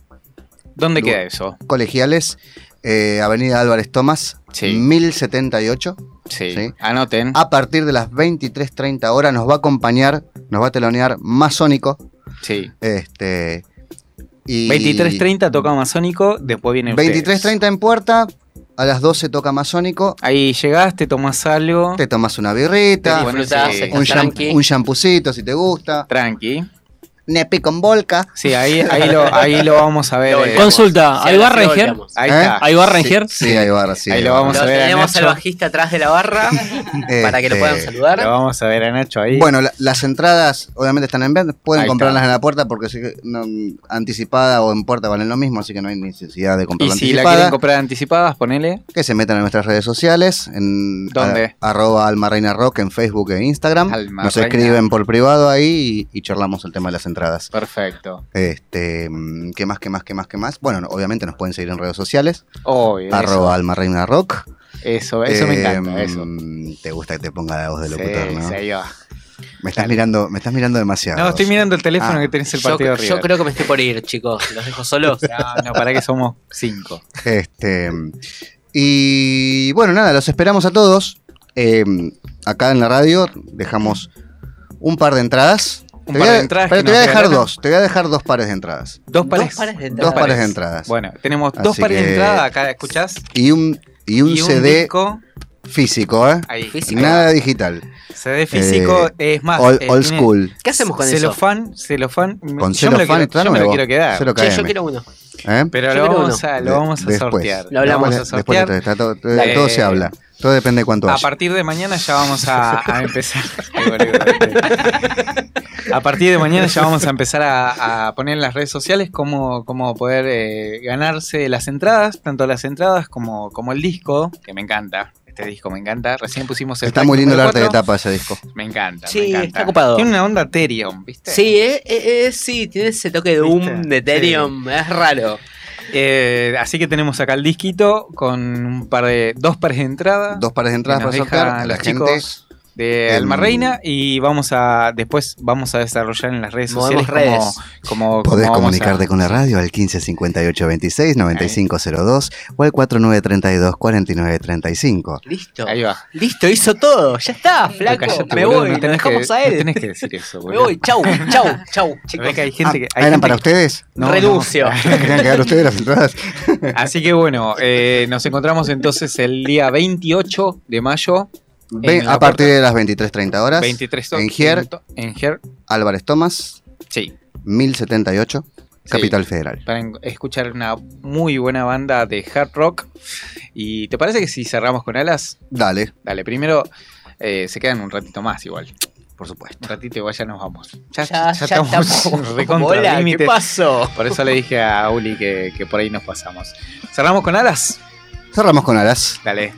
¿Dónde queda eso? Colegiales, eh, Avenida Álvarez Tomás, Sí. 1078. Sí. Sí. Anoten. A partir de las 23.30 horas nos va a acompañar, nos va a telonear Masónico. Sí. Este, y 23.30 toca Masónico, después viene ustedes. 23.30 en puerta, a las 12 toca Masónico. Ahí llegás, te tomás algo. Te tomas una birrita, un, sham- tranqui. un champucito si te gusta. Tranqui. Nepi con volca. Sí, ahí, ahí, lo, ahí lo vamos a ver. Lo eh. Consulta, Sí, ¿hay ahora barra sí en Ger? volteamos. Ahí ¿Eh? está. ¿Hay barra en Ger? Sí, ahí va, sí. Ahí lo va. vamos a Lo ver a tenemos al bajista atrás de la barra [laughs] para que lo puedan Este, saludar. Lo vamos a ver a Nacho ahí. Bueno, la- las entradas obviamente están en venta, pueden Ahí comprarlas está. en la puerta porque sí que, no, anticipada o en puerta valen lo mismo, así que no hay necesidad de y comprarla si la anticipada. quieren comprar anticipadas, ponele. que se metan en nuestras redes sociales, en ¿Dónde? a- arroba Almarreina Rock en Facebook e Instagram. Alma Nos Reina. escriben por privado ahí y, y charlamos el tema de las entradas. Perfecto. Este, mm, ¿qué más, qué más, qué más, qué más? Bueno, no, obviamente nos pueden seguir en redes sociales, Obvio. arroba Almarreina Rock. Eso, eso me encanta. Eso. mm, Te gusta que te ponga la voz de Sí, locutor, ¿no? sí, ahí va. Me estás mirando, me estás mirando demasiado. No, estoy mirando el teléfono Ah. que tenés el Yo, partido yo River. creo que me estoy por ir, chicos. Los dejo solos. [laughs] No, no, para que somos cinco. Este, y bueno, nada, los esperamos a todos. Eh, acá en la radio dejamos un par de entradas. Un Te par voy a- de entradas pero te voy a dejar regalaron. dos. Te voy a dejar dos pares de entradas. Dos pares. Dos pares de Dos entradas. pares de entradas. Bueno, tenemos dos pares de que- entrada. Acá, ¿escuchás? Y un, y un Y CD disco. físico, ¿eh? Ahí. Físico. Nada digital. CD físico. es más. Old, eh, old tiene school. ¿Qué hacemos con eso? celofán, celofán. Con yo celofán quiero, está yo me lo quiero quedar. Che, yo quiero uno. ¿eh? Pero Yo lo vamos, uno. a, lo De- vamos a después. sortear. Lo hablamos. vamos a sortear. después, está todo, todo- Eh, todo se habla. Todo depende de cuánto A haya. partir de mañana ya vamos a, a empezar. [laughs] A partir de mañana ya vamos a empezar a, a poner en las redes sociales cómo, cómo poder eh, ganarse las entradas, tanto las entradas como, como el disco, que me encanta. Este disco me encanta. Recién pusimos el Está muy lindo el arte de tapa ese disco. Me encanta. Sí, me encanta. está copado. Tiene una onda Ethereum, ¿viste? Sí, eh, eh, eh, sí, tiene ese toque de ¿Viste? boom de Ethereum. Es raro. Eh, así que tenemos acá el disquito con un par de dos pares de entrada. Dos pares de entradas para sortear. A la gente. chicos de Alma Reina y vamos a después vamos a desarrollar en las redes Movemos sociales redes. como, como Podés como comunicarte a- con la radio al 15 58 26 9502 o al 4932 4935. Listo. Ahí va. Listo, hizo todo. Ya está, flaco. Cállate, me boludo, voy. no tenés dejamos que, a él. No tenés que decir eso, me boludo. voy. Chau, chau, chau, [laughs] chicos. Que hay gente que Ah, hay ¿Eran gente para que- ustedes? No, Renuncio. ¿Querían [laughs] quedar ustedes las entradas? no. Así que bueno, eh, nos encontramos entonces el día 28 de mayo A partir de las 23.30 horas. 23 En Gier. en Gier, Álvarez Tomás, sí, 1078, Capital Federal. para escuchar una muy buena banda de hard rock. ¿Y te parece que si cerramos con alas? Dale, Dale, primero eh, se quedan un ratito más igual. por supuesto. Un ratito igual ya nos vamos. Ya, Ya, ya ya estamos estamos. [laughs] recontra Hola, ¿qué pasó? Por eso le dije a Uli que, que por ahí nos pasamos. ¿Cerramos con alas? Cerramos con alas. Dale.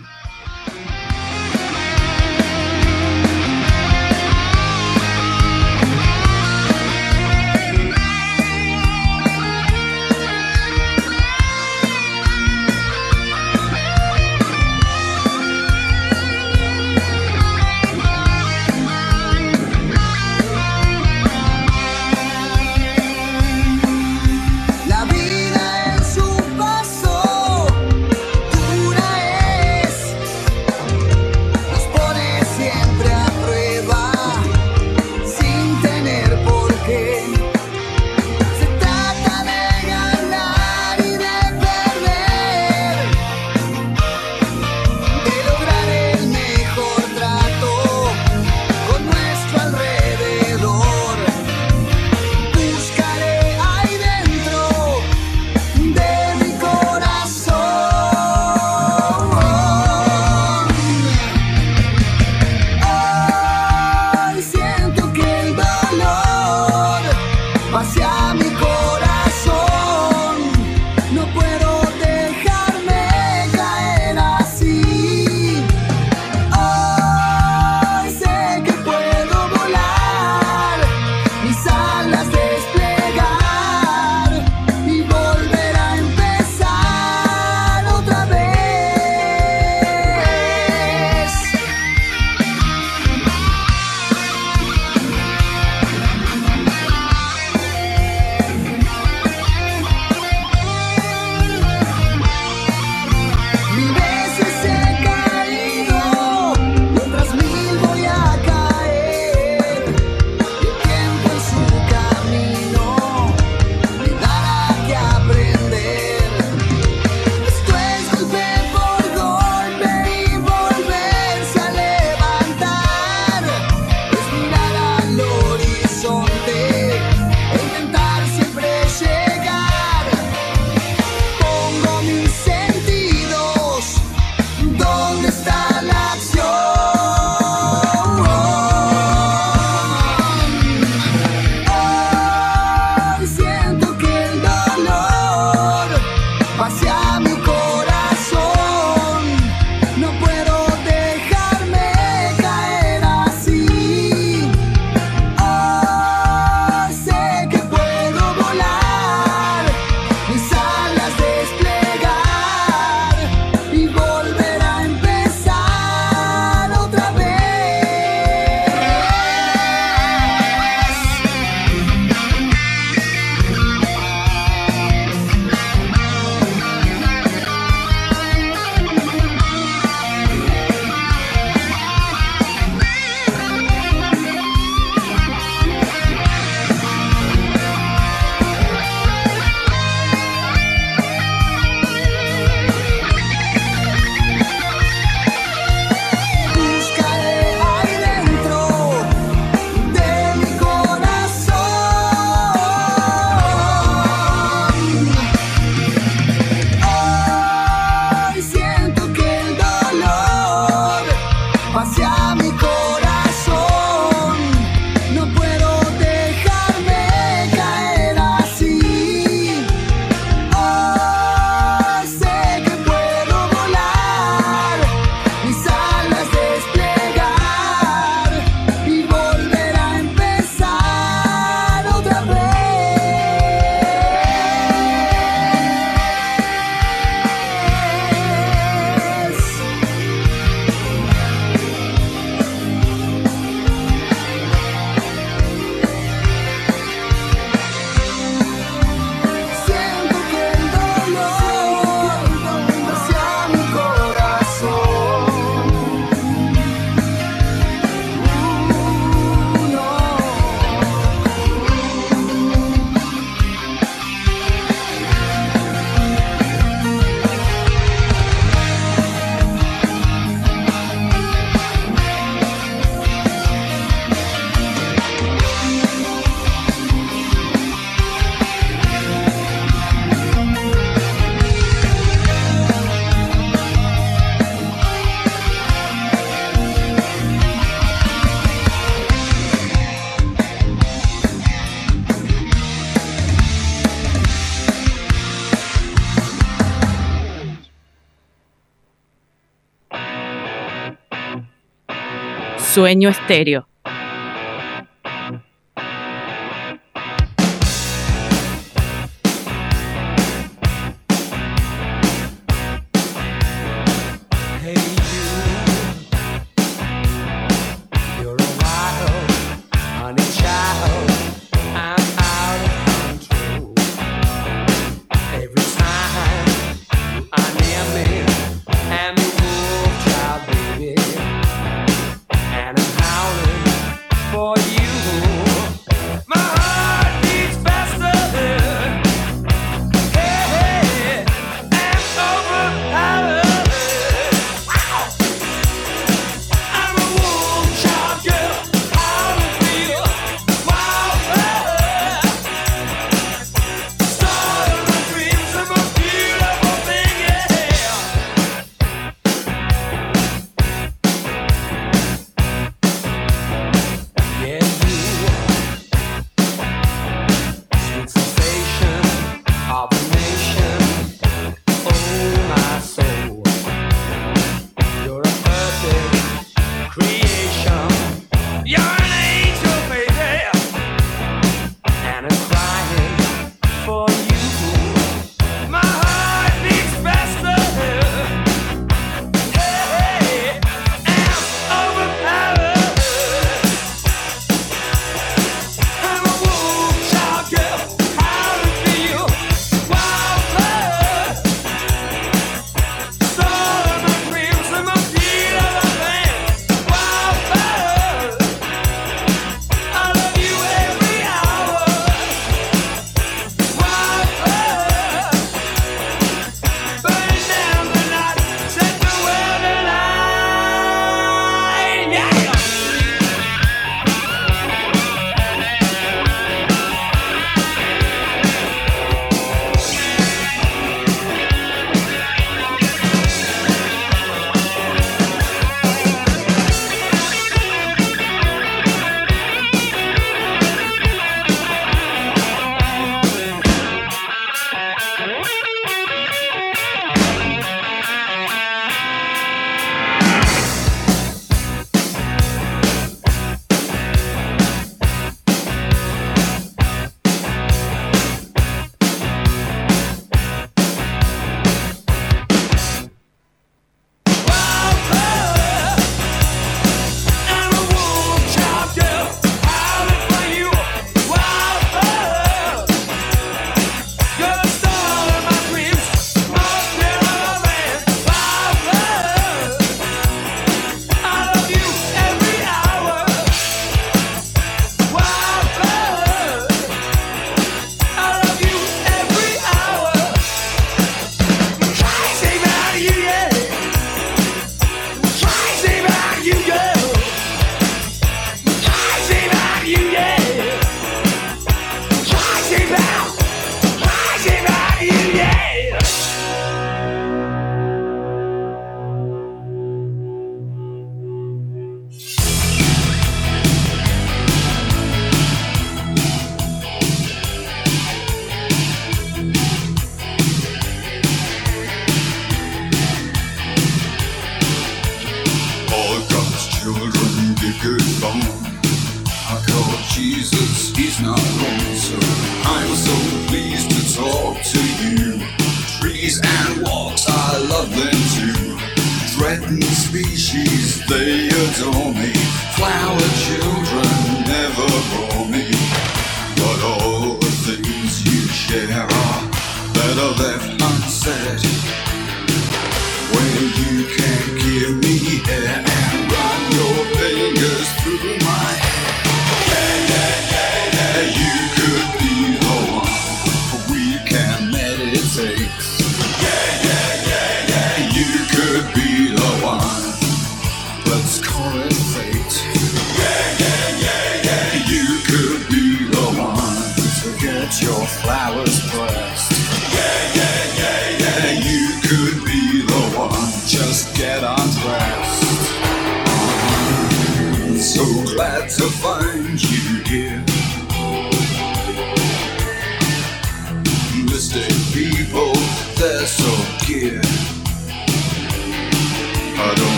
Sueño Estéreo.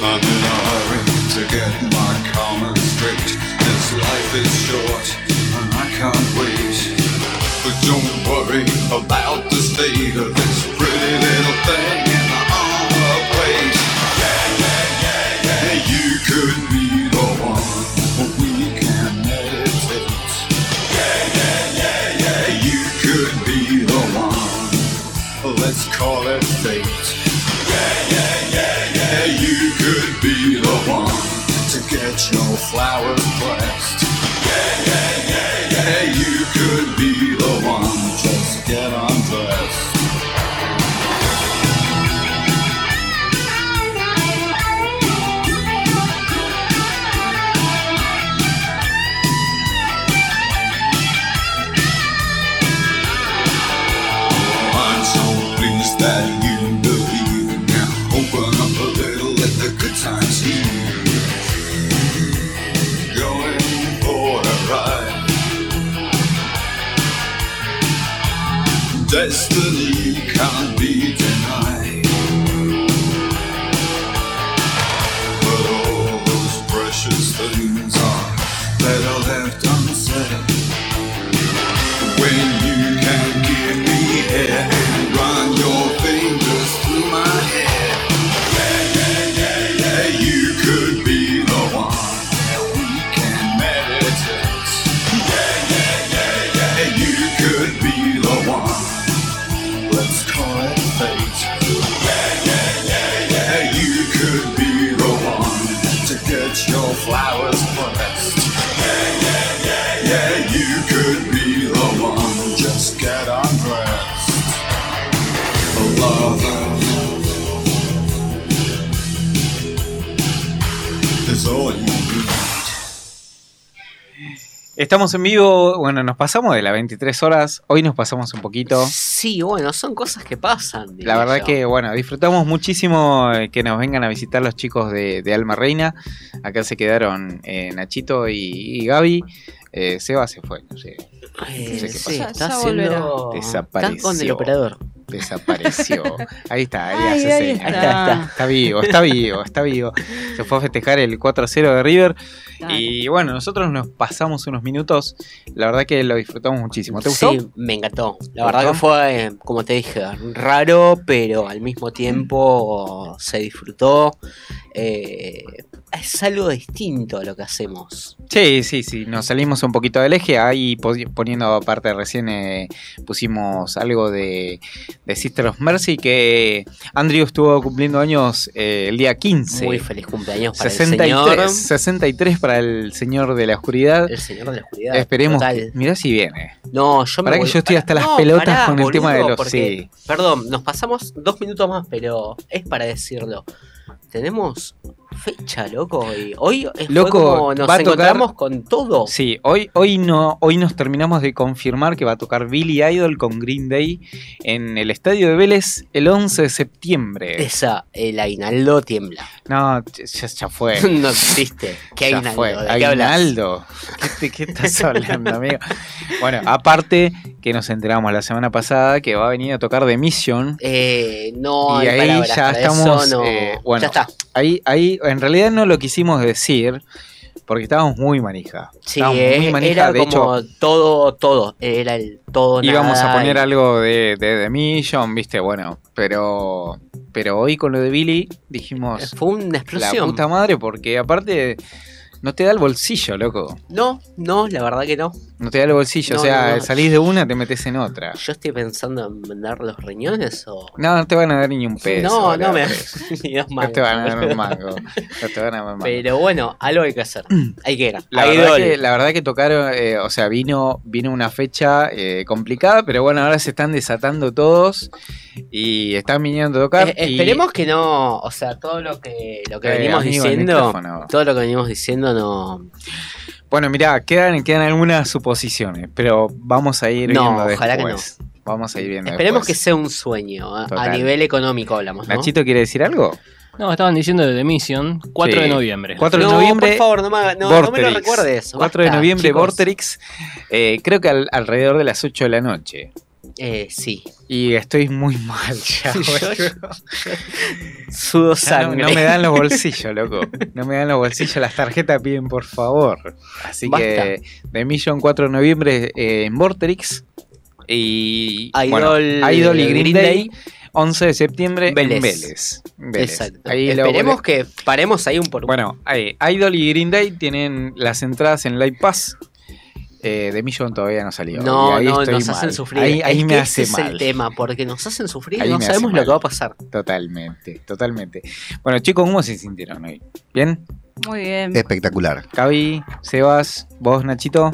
I'm in a hurry to get my comments straight. This life is short and I can't wait. But don't worry about the state of this pretty little thing Estamos en vivo, bueno, nos pasamos de las 23 horas, hoy nos pasamos un poquito. Sí, bueno, son cosas que pasan. La verdad yo. que, bueno, disfrutamos muchísimo eh, que nos vengan a visitar los chicos de, de Alma Reina. Acá se quedaron eh, Nachito y, y Gaby. Eh, Seba se fue, no sé. Eh, no sé qué sí, está haciendo. Desapareció. Está con el operador. Desapareció. [laughs] Ahí está, ahí Ay, hace ahí señas. está. Está vivo, está vivo, está vivo. Se fue a festejar el 4-0 de River. Claro. Y bueno, nosotros nos pasamos unos minutos. La verdad que lo disfrutamos muchísimo. ¿Te gustó? Sí, me encantó. La ¿Te verdad gustó? que fue, eh, como te dije, raro, pero al mismo tiempo se disfrutó. Eh, es algo distinto a lo que hacemos. Sí, sí, sí. Nos salimos un poquito del eje. Ahí po- poniendo aparte recién eh, pusimos algo de, de Sister of Mercy que Andrew estuvo cumpliendo años eh, el día 15. Muy feliz cumpleaños para 63, el señor. 63 para el Señor de la Oscuridad. El señor de la oscuridad. Esperemos. total. mirá si viene. No, yo me Pará que voy- yo estoy hasta las pelotas pará, con el tema de los. porque- Sí. Perdón, nos pasamos dos minutos más, pero es para decirlo. Tenemos fecha, loco. Y hoy Loco, como nos va a tocar- encontramos con todo. Sí, hoy, hoy, no, hoy nos terminamos de confirmar que va a tocar Billy Idol con Green Day en el estadio de Vélez el 11 de septiembre. Esa, el aguinaldo tiembla. No, ya, ya fue. [laughs] no existe. ¿Qué ya aguinaldo? fue. ¿De qué. ¿Qué, estás hablando, amigo? Bueno, aparte que nos enteramos la semana pasada que va a venir a tocar The Mission. Eh, no, Y ahí palabras ya estamos, no. eh, bueno, ya está. Ahí, ahí, en realidad no lo quisimos decir porque estábamos muy manija. Sí, eh, muy manija. era de como hecho, todo, todo. Era el todo íbamos a poner y- algo de, de The Mission, viste, bueno, pero, pero hoy con lo de Billy dijimos Fue una la explosión. puta madre porque aparte no te da el bolsillo, loco. No, no, la verdad que no. No te da el bolsillo, No, o sea, no, no. salís de una, te metes en otra. Yo estoy pensando en vender los riñones o. No, no te van a dar ni un peso. no, no me. [laughs] [laughs] ni dos No te van a dar mangos, un mango. No te van a dar un mango. Pero bueno, algo hay que hacer. [clears throat] Hay que ir. La Hay verdad, que, la verdad que tocaron, eh, o sea, vino, vino una fecha eh, complicada, pero bueno, ahora se están desatando todos y están viniendo a tocar. Eh, y- esperemos que no, o sea, todo lo que lo que venimos diciendo, todo lo que venimos diciendo no, Bueno, mirá, quedan, quedan algunas suposiciones, pero vamos a ir No, viendo ojalá que después. Vamos a ir viendo esperemos que sea un sueño a, a nivel económico hablamos, ¿no? ¿Nachito quiere decir algo? No, estaban diciendo de The Mission, 4 Sí. de noviembre. 4 de no, noviembre. por favor, no me, no, no me lo recuerdes. 4 de noviembre, chicos. Vorterix. eh, creo que al- alrededor de las 8 de la noche. Eh, sí. Y estoy muy mal [laughs] ya. Sudo no, sangre. no me dan los bolsillos, loco. No me dan los bolsillos, las tarjetas piden por favor. Así que The Mission 4 de noviembre eh, en Vorterix. Y Idol- bueno, Idol y Green, Green Day, Day. 11 de septiembre Vélez. en Vélez. Vélez. Exacto. Ahí Esperemos que paremos ahí un por. Bueno, ahí, Idol y Green Day tienen las entradas en Live Pass. Eh, The Mission todavía no salió. No, y ahí no, estoy nos hacen sufrir. Ahí, ahí es me que hace ese mal. es el tema, porque nos hacen sufrir Ahí y no sabemos lo que va a pasar. Totalmente, totalmente. Bueno, chicos, ¿cómo se sintieron hoy? ¿Bien? Muy bien. Espectacular. Cavi, Sebas, vos, Nachito.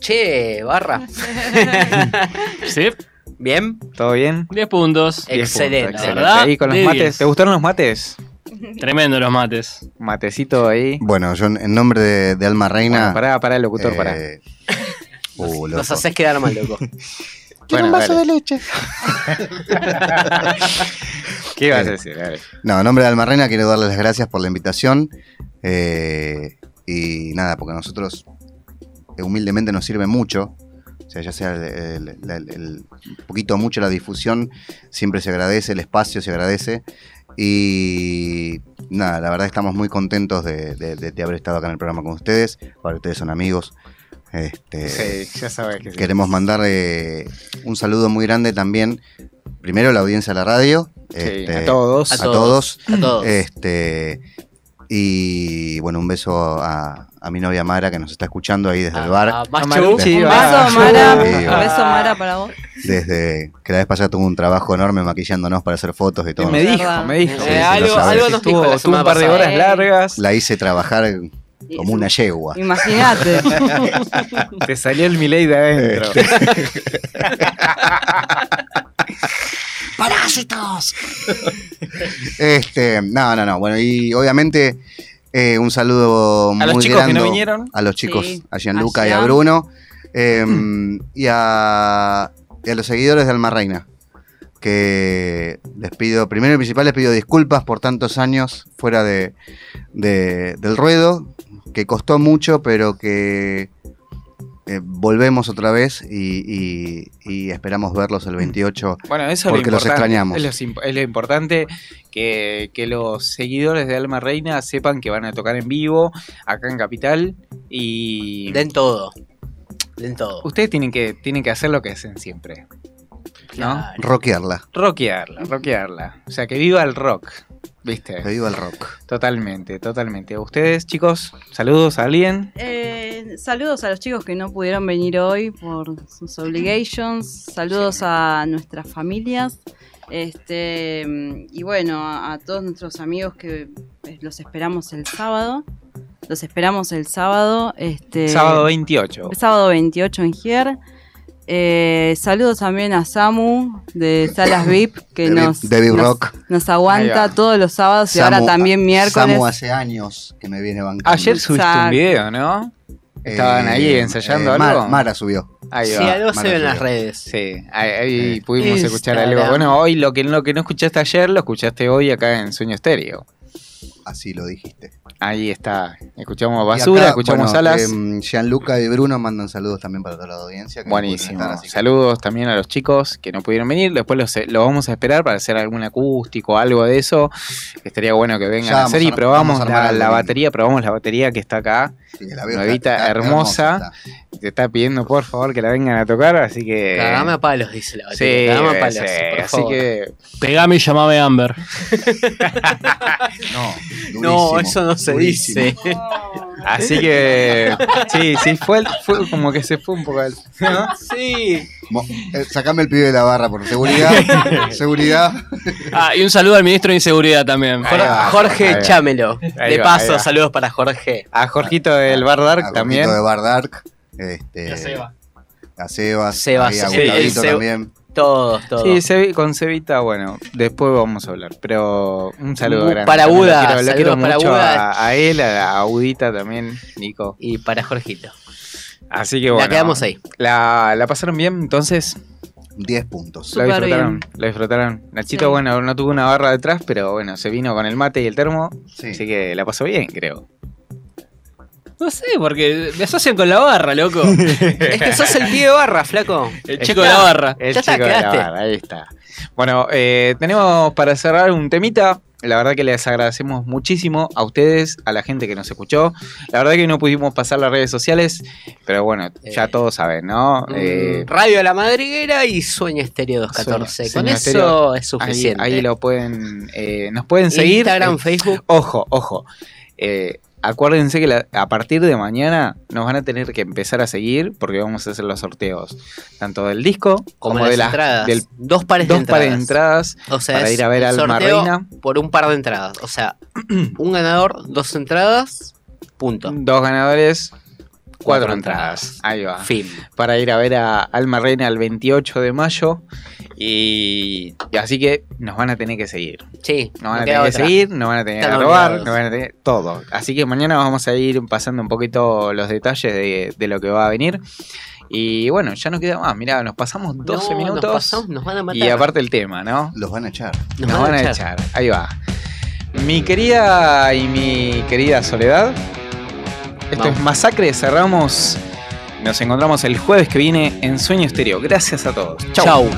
Che, barra. [laughs] Sí, Bien. ¿Todo bien? 10 puntos. Diez Excelente. puntos, ¿Verdad? Ahí con los mates. ¿Te gustaron los mates? [laughs] Tremendo los mates. Matecito ahí. Bueno, yo en nombre de, de Alma Reina. Bueno, pará, pará, locutor, pará. eh, [laughs] uh, loco. Nos haces quedar mal, loco. [laughs] Bueno, dale. leche. ¿Qué ibas a Eh, decir? Dale. No, en nombre de Alma Reina quiero darles las gracias por la invitación. eh, y nada, porque a nosotros eh, humildemente nos sirve mucho. O sea, ya sea el, el- el- el- un poquito o mucho la difusión, siempre se agradece, el espacio se agradece. Y nada, la verdad estamos muy contentos de, de- de- de haber estado acá en el programa con ustedes. Ahora ustedes son amigos. Este, Sí, ya sabes que sí. Queremos mandarle un saludo muy grande también, primero a la audiencia de la radio, Sí, este, a todos. a A todos, A todos. este y bueno, un beso a, a mi novia Mara que nos está escuchando ahí desde el Ah, bar, ah, Machu. Amaruchi, Un beso, Mara. Un beso, Mara, para vos. desde que la vez pasada tuvo un trabajo enorme maquillándonos para hacer fotos y Y todo. me dijo, me dijo. Eh, Sí, sí, algo, nos dijo estuvo un par de pasada. horas largas. La hice trabajar como una yegua. Imagínate. [laughs] Te salió el Miley de adentro. [laughs] ¡Parásitos! este, no, no, no. Bueno, y obviamente eh, un saludo A muy los chicos que no vinieron. a los chicos, Sí, a Gianluca y a. Bruno, eh, [clears throat] y, a, y a los seguidores de Alma Reina. Que les pido, primero y principal, les pido disculpas por tantos años fuera de, de- del ruedo, que costó mucho, pero que eh, volvemos otra vez y, y- y esperamos verlos el 28 Bueno, eso es lo Porque los extrañamos. Es lo, es lo importante que, que los seguidores de Alma Reina sepan que van a tocar en vivo acá en Capital. Y Den todo. Den todo. ustedes tienen que, tienen que hacer lo que hacen siempre. ¿no? Claro. rockearla. Rockearla, rockearla. O sea, que viva el rock. ¿Viste? Que viva el rock. Totalmente, totalmente. Ustedes, chicos, saludos a alguien. Eh, saludos a los chicos que no pudieron venir hoy por sus obligations. Saludos a nuestras familias. Este y bueno, a, a todos nuestros amigos que eh, los esperamos el sábado. Los esperamos el sábado. Este, Sábado 28. sábado 28 en Gier. Eh, saludos también a Samu de Salas VIP que De nos, Big- de Big nos- Rock. nos Ahí aguanta todos los sábados y ahora también miércoles. Samu hace años que me viene bancando. Ayer subiste un video, ¿no? Estaban Eh, ahí ensayando eh, Mar- algo. Mara subió. Ahí Sí, va. algo se ve en las redes. Sí, ahí, ahí Eh, pudimos escuchar Instagram. algo. Bueno, hoy lo que, lo que no escuchaste ayer, lo escuchaste hoy acá en Sueño Estéreo. Así lo dijiste. Ahí está. Escuchamos basura, acá, escuchamos bueno, alas. em, Gianluca y Bruno mandan saludos también para toda la audiencia. que Buenísimo. estar, así que- Saludos también a los chicos que no pudieron venir. Después los, lo vamos a esperar para hacer algún acústico, algo de eso. Estaría bueno que vengan Ya a hacer. Y probamos la, la batería, probamos la batería que está acá. Sí, la Nuevita, está- hermosa. está. Te está pidiendo por favor que la vengan a tocar, así que. Cagame a palos, dice la Sí, batería. Cagame a palos, sí, por así favor. que Pegame y llamame Amber. [laughs] No, No, eso no se dice. Así que sí, sí, fue, fue como que se fue un poco al- ¿no? Sí. Mo- eh, sacame el pibe de la barra por seguridad. [laughs] seguridad. Ah, y un saludo al ministro de Inseguridad también. Va, Jorge va. Chámelo. Ahí De paso, saludos para Jorge. A Jorgito del Bar Dark A también. Jorgito de Bar Dark. Este, se. A Sebas. Sebas, ahí a sí, el también. Todos, todos. Sí, Cevi- con Cevita, bueno, después vamos a hablar. Pero un saludo Bu- grande. para también, Buda, Lo quiero, lo quiero saludos para mucho Buda. a, a él, a, a Udita también, Nico. Y para Jorgito. Así que bueno. La quedamos ahí. La, la pasaron bien, entonces. 10 puntos. Lo Súper disfrutaron, bien. lo disfrutaron. Nachito, Sí. bueno, no tuvo una barra detrás, pero bueno, se vino con el mate y el termo, Sí. así que la pasó bien, creo. No sé, porque me asocian con la barra, loco. [laughs] Es que sos el pie de barra, flaco. El chico de la barra. El Ya está, chico de la quedaste. barra, ahí está. Bueno, eh, tenemos para cerrar un temita. La verdad que les agradecemos muchísimo a ustedes, a la gente que nos escuchó. La verdad que no pudimos pasar las redes sociales, pero bueno, ya Eh, todos saben, ¿no? Eh, Mm, Radio La Madriguera y Sueño Estéreo 214. Sueño- Con eso Estéreo. es suficiente. Ahí, ahí lo pueden, eh, nos pueden seguir. Instagram, Eh, Facebook. Ojo, ojo. Eh, acuérdense que la- a partir de mañana nos van a tener que empezar a seguir porque vamos a hacer los sorteos tanto del disco Como, de las entradas. del dos pares dos de entradas. pares de entradas O sea, para ir a ver sorteo Reina. Por un par de entradas. O sea, [clears throat] un ganador, dos entradas, punto. Dos ganadores, cuatro, Cuatro entradas. entradas. Ahí va. Fin. Para ir a ver a Alma Reina el 28 de mayo. Y, y así que nos van a tener que seguir. Sí, Nos van a tener que otra. seguir, nos van a tener que robar, nos van a tener todo. Así que mañana vamos a ir pasando un poquito los detalles de, de lo que va a venir. Y bueno, ya no queda más. Mirá, nos pasamos 12 No, minutos. Nos, pasamos, nos van a matar. y aparte el tema, ¿no? Los van a echar. Nos, van, a echar. Ahí va. Mi querida y mi querida Soledad. Esto Vamos. es Masacre. Cerramos. Nos encontramos el jueves que viene en Sueño Estéreo. Gracias a todos. Chau. Chau.